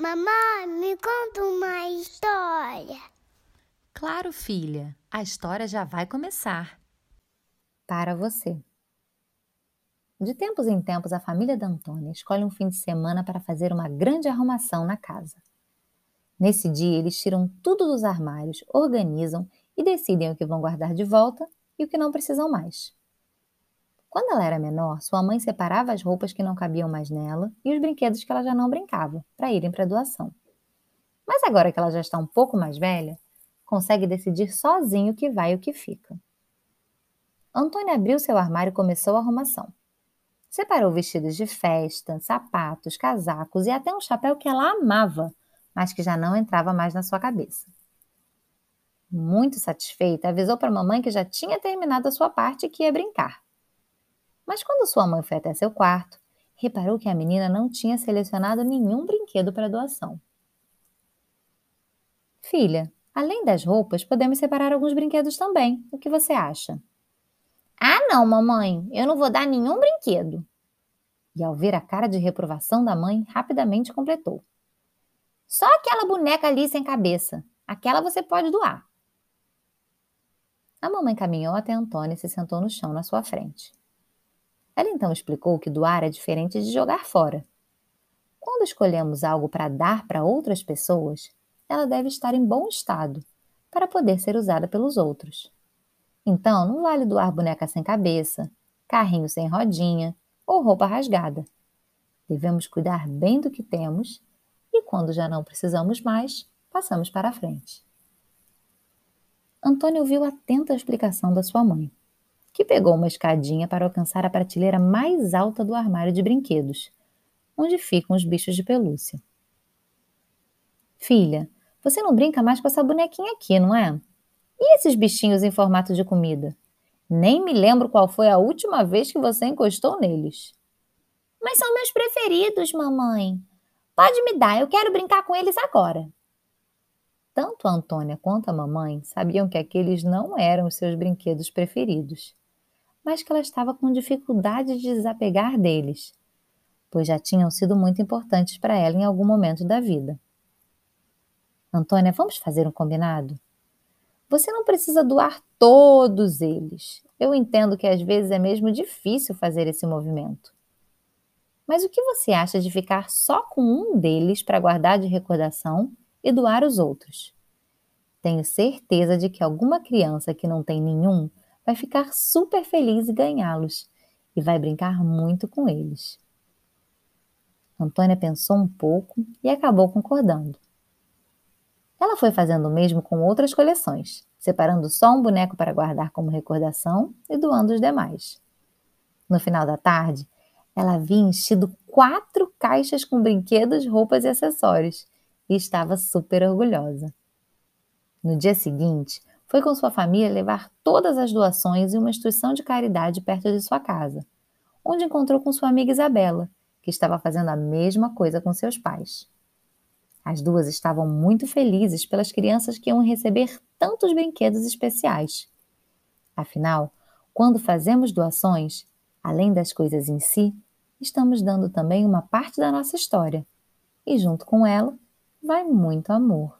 Mamãe, me conta uma história. Claro, filha, a história já vai começar. Para você. De tempos em tempos, a família da Antônia escolhe um fim de semana para fazer uma grande arrumação na casa. Nesse dia, eles tiram tudo dos armários, organizam e decidem o que vão guardar de volta e o que não precisam mais. Quando ela era menor, sua mãe separava as roupas que não cabiam mais nela e os brinquedos que ela já não brincava, para irem para a doação. Mas agora que ela já está um pouco mais velha, consegue decidir sozinho o que vai e o que fica. Antônia abriu seu armário e começou a arrumação. Separou vestidos de festa, sapatos, casacos e até um chapéu que ela amava, mas que já não entrava mais na sua cabeça. Muito satisfeita, avisou para a mamãe que já tinha terminado a sua parte e que ia brincar. Mas quando sua mãe foi até seu quarto, reparou que a menina não tinha selecionado nenhum brinquedo para doação. Filha, além das roupas, podemos separar alguns brinquedos também. O que você acha? Ah, não, mamãe, eu não vou dar nenhum brinquedo. E ao ver a cara de reprovação da mãe, rapidamente completou. Só aquela boneca ali sem cabeça. Aquela você pode doar. A mamãe caminhou até Antônia e se sentou no chão na sua frente. Ela então explicou que doar é diferente de jogar fora. Quando escolhemos algo para dar para outras pessoas, ela deve estar em bom estado para poder ser usada pelos outros. Então, não vale doar boneca sem cabeça, carrinho sem rodinha ou roupa rasgada. Devemos cuidar bem do que temos e, quando já não precisamos mais, passamos para a frente. Antônio ouviu atenta a explicação da sua mãe que pegou uma escadinha para alcançar a prateleira mais alta do armário de brinquedos, onde ficam os bichos de pelúcia. Filha, você não brinca mais com essa bonequinha aqui, não é? E esses bichinhos em formato de comida? Nem me lembro qual foi a última vez que você encostou neles. Mas são meus preferidos, mamãe. Pode me dar, eu quero brincar com eles agora. Tanto a Antônia quanto a mamãe sabiam que aqueles não eram os seus brinquedos preferidos mas que ela estava com dificuldade de desapegar deles, pois já tinham sido muito importantes para ela em algum momento da vida. Antônia, vamos fazer um combinado? Você não precisa doar todos eles. Eu entendo que às vezes é mesmo difícil fazer esse movimento. Mas o que você acha de ficar só com um deles para guardar de recordação e doar os outros? Tenho certeza de que alguma criança que não tem nenhum vai ficar super feliz em ganhá-los e vai brincar muito com eles. Antônia pensou um pouco e acabou concordando. Ela foi fazendo o mesmo com outras coleções, separando só um boneco para guardar como recordação e doando os demais. No final da tarde, ela havia enchido quatro caixas com brinquedos, roupas e acessórios e estava super orgulhosa. No dia seguinte, foi com sua família levar todas as doações e uma instituição de caridade perto de sua casa, onde encontrou com sua amiga Isabela, que estava fazendo a mesma coisa com seus pais. As duas estavam muito felizes pelas crianças que iam receber tantos brinquedos especiais. Afinal, quando fazemos doações, além das coisas em si, estamos dando também uma parte da nossa história. E junto com ela, vai muito amor.